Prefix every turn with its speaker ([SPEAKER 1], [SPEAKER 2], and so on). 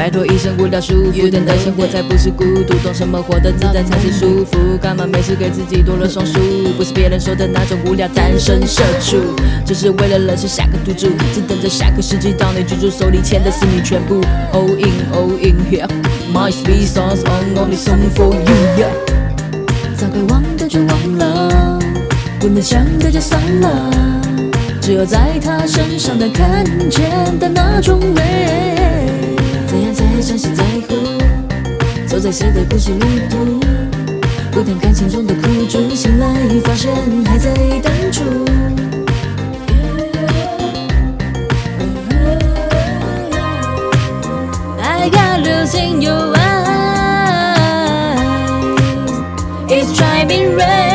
[SPEAKER 1] 拜托一生不要束缚，等待生活才不是孤独，懂什么活得自在才是舒服。干嘛没事给自己多了双数？不是别人说的那种无聊单身社畜，只是为了认识下个赌注，只等着下个世纪到你居住，手里牵的是你全部。All in, all in here，my sweet songs only song for you。早该忘的就忘了，不能想的就算了，只有在他身上能看见的那种美。怎样才算是在乎？走在谁的故事旅途？不谈感情中的苦楚，醒来发现还在当初。I got lost in your eyes, it's driving me crazy.